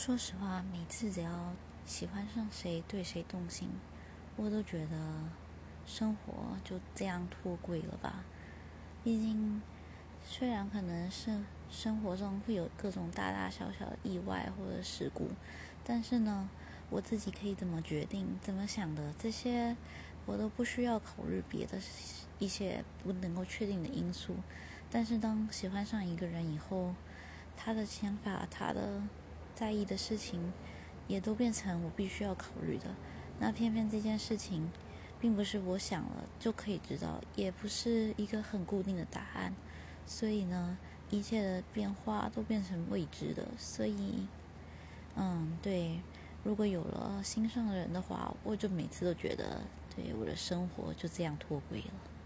说实话，每次只要喜欢上谁，对谁动心，我都觉得生活就这样脱轨了吧。毕竟，虽然可能是生活中会有各种大大小小的意外或者事故，但是呢，我自己可以怎么决定、怎么想的，这些我都不需要考虑别的一些不能够确定的因素。但是当喜欢上一个人以后，他的想法，他的。在意的事情，也都变成我必须要考虑的。那偏偏这件事情，并不是我想了就可以知道，也不是一个很固定的答案。所以呢，一切的变化都变成未知的。所以，嗯，对，如果有了心上的人的话，我就每次都觉得，对我的生活就这样脱轨了。